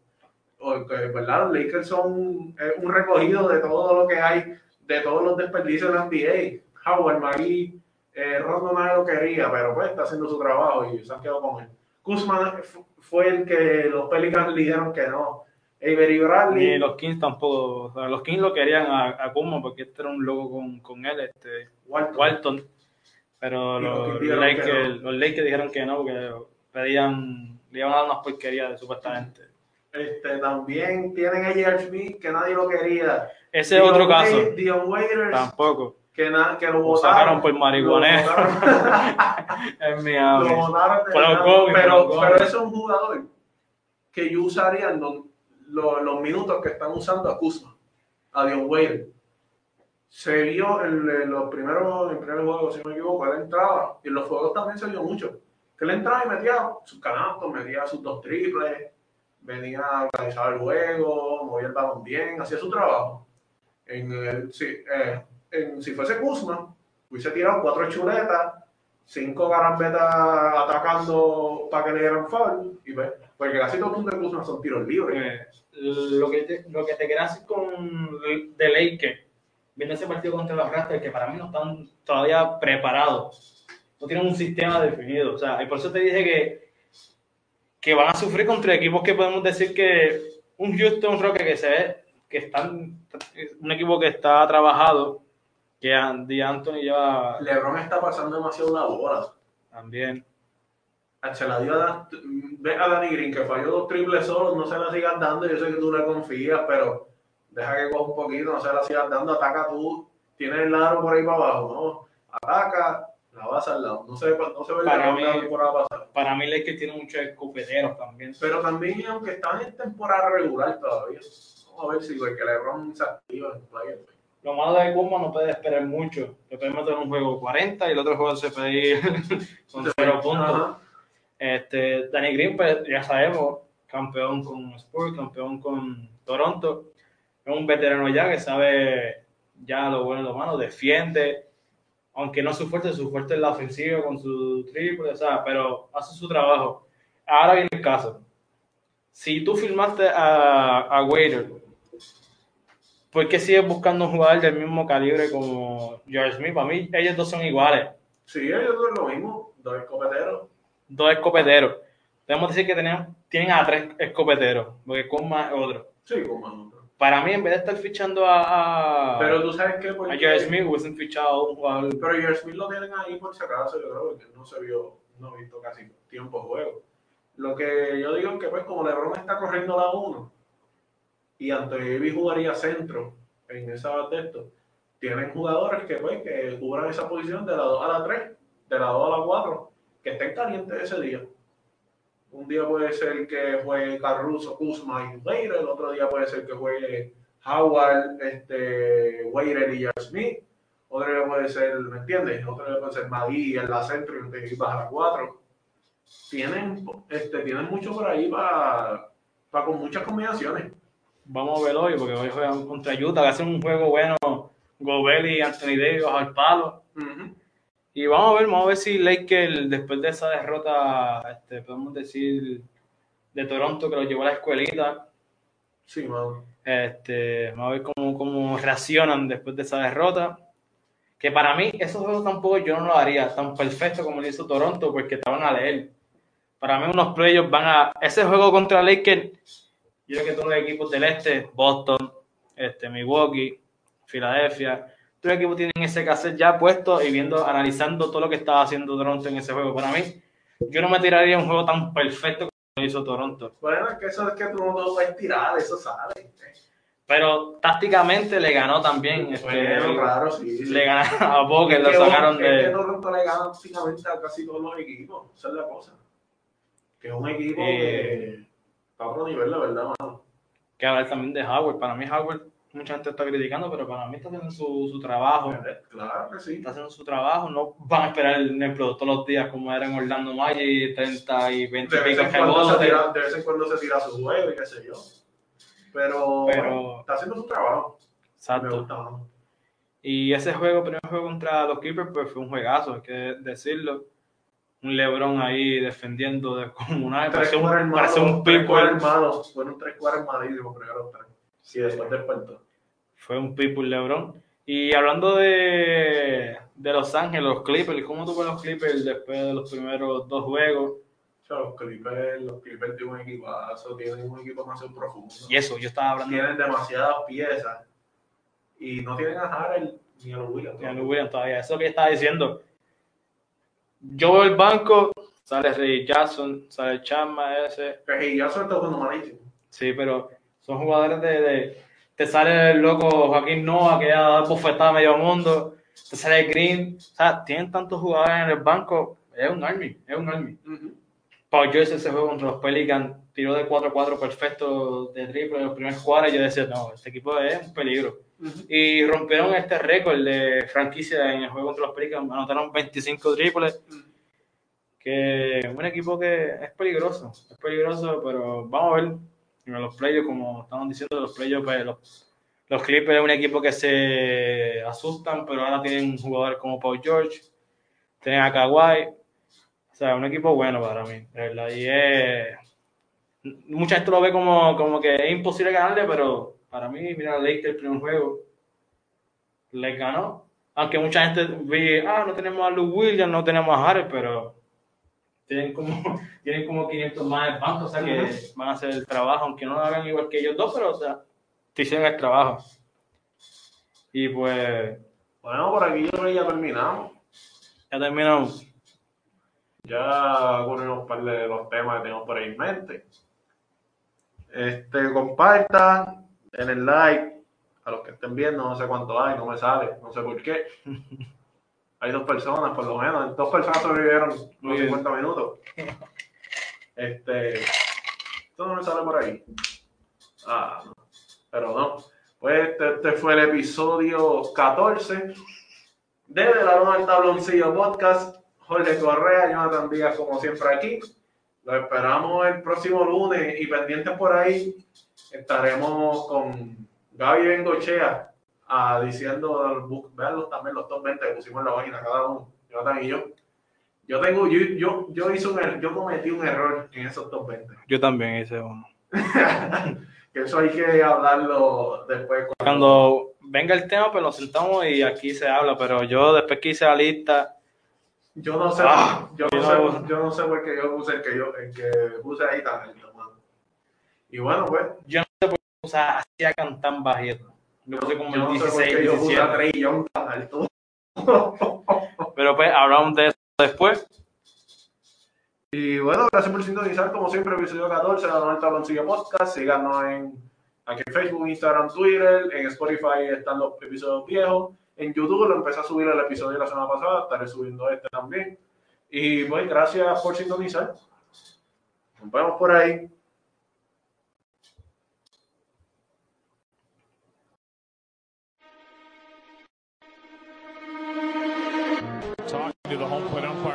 O que, ¿verdad? Los Lakers son eh, un recogido de todo lo que hay, de todos los desperdicios de la NBA. Howard, Magui, eh, Rondo nadie lo quería, pero pues está haciendo su trabajo y se han quedado con él. Kuzma fu- fue el que los Pelicans le dijeron que no. Avery Bradley. Ni los Kings tampoco. O sea, los Kings lo querían a, a Kuzma porque este era un loco con, con él, este Walton. Walton. Pero los los, dijeron que Lakers, no. los Lakers dijeron que no, porque pedían, le iban a dar unas porquerías supuestamente. Este, también tienen a. Smith, que nadie lo quería. Ese es otro caso. Wai- Dion Waiters, Tampoco. que, na- que lo votaron. sacaron por marihuanero. [LAUGHS] Lo votaron- En lo votaron pero, pero ese es un jugador que yo usaría en los, los- los minutos que están usando a Kuzma, a Dion Waiters. Se vio en, en los primeros, en primer juego, si no me equivoco, él entraba, y en los juegos también se vio mucho. Que él entraba y metía sus canastos, metía sus dos triples, venía a organizar el juego, movía el balón bien, hacía su trabajo. En el, si, eh, en- si fuese Kuzma, hubiese tirado cuatro chuletas, cinco garambetas atacando para que le dieran foul, y ve, porque casi todos puntos Kuzma son tiros libres. Eh, lo, que te, lo que te decir con de Lakers, viendo ese partido contra los Raptors, que para mí no están todavía preparados, no tienen un sistema definido. O sea, y por eso te dije que, que van a sufrir contra equipos que podemos decir que un Houston Rockets que se ve que están, un equipo que está trabajado, que Andy Anthony lleva LeBron está pasando demasiado la bola. también. Se la dio a, ve a Danny Green que falló dos triples solos, no se la sigas dando, yo sé que tú le confías, pero deja que coja un poquito, no se la sigas dando, ataca tú, tienes el aro por ahí para abajo, ¿no? Ataca, la vas al lado, no se, no se ve Para la mí- temporada pasada. Para mí Lakers tiene muchos escopeteros también. Pero también, aunque están en temporada regular todavía, vamos a ver si porque LeBron se activa en playoff. Lo malo de Kuzma no puede esperar mucho. Le puede meter un juego 40 y el otro juego se puede ir con cero puntos. Ajá. Este, Danny Green, pues ya sabemos, campeón con Spurs, campeón con Toronto. Es un veterano ya que sabe ya lo bueno y lo malo, defiende. Aunque no es su fuerte, su fuerte es la ofensiva con su triple, o sea, pero hace su trabajo. Ahora viene el caso. Si tú firmaste a, a Waiter, ¿por qué sigues buscando un jugador del mismo calibre como George Smith? Para mí, ellos dos son iguales. Sí, ellos dos lo mismo, dos escopeteros. Dos escopeteros. Podemos decir que tenían, tienen a tres escopeteros, porque con más otro. Sí, como nosotros. Para mí, en vez de estar fichando a, a, Pero tú sabes que a Jared Smith, hubiesen fichado a un jugador. Pero Jared Smith lo tienen ahí por si acaso, yo creo, porque no se vio, no he visto casi tiempo de juego. Lo que yo digo es que pues como LeBron está corriendo la 1 y Anthony Davis jugaría centro en esa de esto, tienen jugadores que pues que cubran esa posición de la 2 a la 3, de la 2 a la 4, que estén calientes ese día. Un día puede ser que juegue Caruso, Kuzma y Waiter, el otro día puede ser que juegue Howard, este, Waiter y Smith. Otro día puede ser, ¿me entiendes? Otro día puede ser Magui en la centro y baja a la 4. Tienen, este, tienen mucho por ahí para, para con muchas combinaciones. Vamos a ver hoy, porque hoy juegan contra Utah, que hacen un juego bueno. Gobert y Anthony Davis bajo el palo. Ujú. Y vamos a ver, vamos a ver si Lakers, después de esa derrota, este, podemos decir, de Toronto, que lo llevó a la escuelita, Sí, mano. Este, vamos a ver cómo, cómo reaccionan después de esa derrota. Que para mí, esos juegos tampoco yo no lo haría tan perfecto como lo hizo Toronto, porque van a leer. Para mí, unos playoffs van a. Ese juego contra Lakers, yo creo que todos los equipos del este, Boston, este, Milwaukee, Filadelfia, todos los equipos tienen ese cassette ya puesto y viendo, analizando todo lo que estaba haciendo Toronto en ese juego. Para mí, yo no me tiraría un juego tan perfecto como lo hizo Toronto. Bueno, es que eso es que tú no lo puedes tirar, eso sale. Pero tácticamente le ganó también. Este, Bueno, claro, sí. sí. Le ganaron a Boca, lo sacaron es que de. Toronto le gana prácticamente a casi todos los equipos. Esa es la cosa. Que es un equipo Eh. que está a otro nivel, la verdad, mano. Que hablar también de Howard. Para mí, Howard, mucha gente está criticando, pero para mí está haciendo su, su trabajo. Claro que sí. Está haciendo su trabajo. No van a esperar el ejemplo todos los días como era en Orlando Magic, 30 y 20 De pico rebotes. tira, de vez en cuando se tira su juego y qué sé yo. Pero, Pero- está haciendo su trabajo. Exacto. gusta. Y ese juego, primer juego contra los Clippers, pues fue un juegazo, hay que decirlo. Un LeBron ahí defendiendo de comunal. Parece un, parece un hermanos. Fueron tres cuadros malísimos, primero tres. Sí, después despertó. Fue un people LeBron. Y hablando de, de Los Ángeles, los Clippers, ¿cómo tú ves los Clippers después de los primeros dos juegos? Los Clippers, los Clippers tienen un equipazo, tienen un equipo demasiado profundo. Y eso, yo estaba hablando Tienen demasiadas piezas. Y no tienen a Harrell ni a los Williams. de Andrew Williams todavía. Eso que yo estaba diciendo. Yo veo el banco, sale Ray Jackson, sale Chama ese. Y ya está jugando malísimo. Sí, pero son jugadores de, de- te sale el loco Joaquín Noah que ya da bofetada a medio mundo, te sale Green, o sea, tienen tantos jugadores en el banco, es un army, es un army. Paul George ese juego contra los Pelicans, tiró de 4-4 perfecto de triple en los primeros cuadros. Y yo decía, no, este equipo es un peligro. Y rompieron este récord de franquicia en el juego contra los Pelicans, anotaron 25 triples, que es un equipo que es peligroso, es peligroso, pero vamos a ver en los playoffs, como estamos diciendo, los playoffs, pues, los, los Clippers es un equipo que se asustan, pero ahora tienen un jugador como Paul George, tienen a Kawhi, o sea, un equipo bueno para mí, de verdad. Y es. Mucha gente lo ve como, como que es imposible ganarle, pero para mí, mira, Lakers el primer juego les ganó. Aunque mucha gente ve, ah, no tenemos a Lou Williams, no tenemos a Harris, pero tienen como, [LAUGHS] tienen como 500 más en el banco, o sea que van a hacer el trabajo, aunque no lo hagan igual que ellos dos, pero o sea, te hicieron el trabajo. Y pues, Bueno, por aquí yo creo que ya terminamos. ya terminamos. Ya cubrimos un par de los temas que tenemos por ahí en mente. Este, compartan, den el like. A los que estén viendo, no sé cuánto hay, no me sale, no sé por qué. [LAUGHS] Hay dos personas, por lo menos. Dos personas sobrevivieron los bien. 50 minutos. Este, esto no me sale por ahí. Ah, no. pero no. Pues este, este fue el episodio 14 de De la Loma del Tabloncillo Podcast. Jorge Correa, Jonathan Díaz, como siempre aquí. Lo esperamos el próximo lunes y pendientes por ahí estaremos con Gaby Bengochea ah, diciendo, el book- vean también los top 20 que pusimos en la página cada uno, Jonathan y yo. Yo tengo, yo, yo, yo hice un er- yo cometí un error en esos top 20. Yo también hice uno. [LAUGHS] que eso hay que hablarlo después. Cuando venga el tema, pues nos sentamos y aquí se habla, pero yo después que hice la lista, Yo no sé, Ah, yo, yo no sé no- yo no sé por qué yo puse el que yo, el que puse ahí tan alto, mano. Y bueno, pues, o sea, hacía tan bajito. Yo puse como yo no sé por 16, qué yo puse a 17. Trey Young tan alto. [LAUGHS] Pero pues hablamos de eso después. Y bueno, gracias por sintonizar, como siempre, episodio 14 de Nueva Tabloncillo Podcast. Síganos en, aquí en Facebook, Instagram, Twitter. En Spotify están los episodios viejos. En YouTube lo empecé a subir el episodio la semana pasada. Estaré subiendo este también. Y pues, gracias por sintonizar. Nos vemos por ahí. To the home plate. Umpire,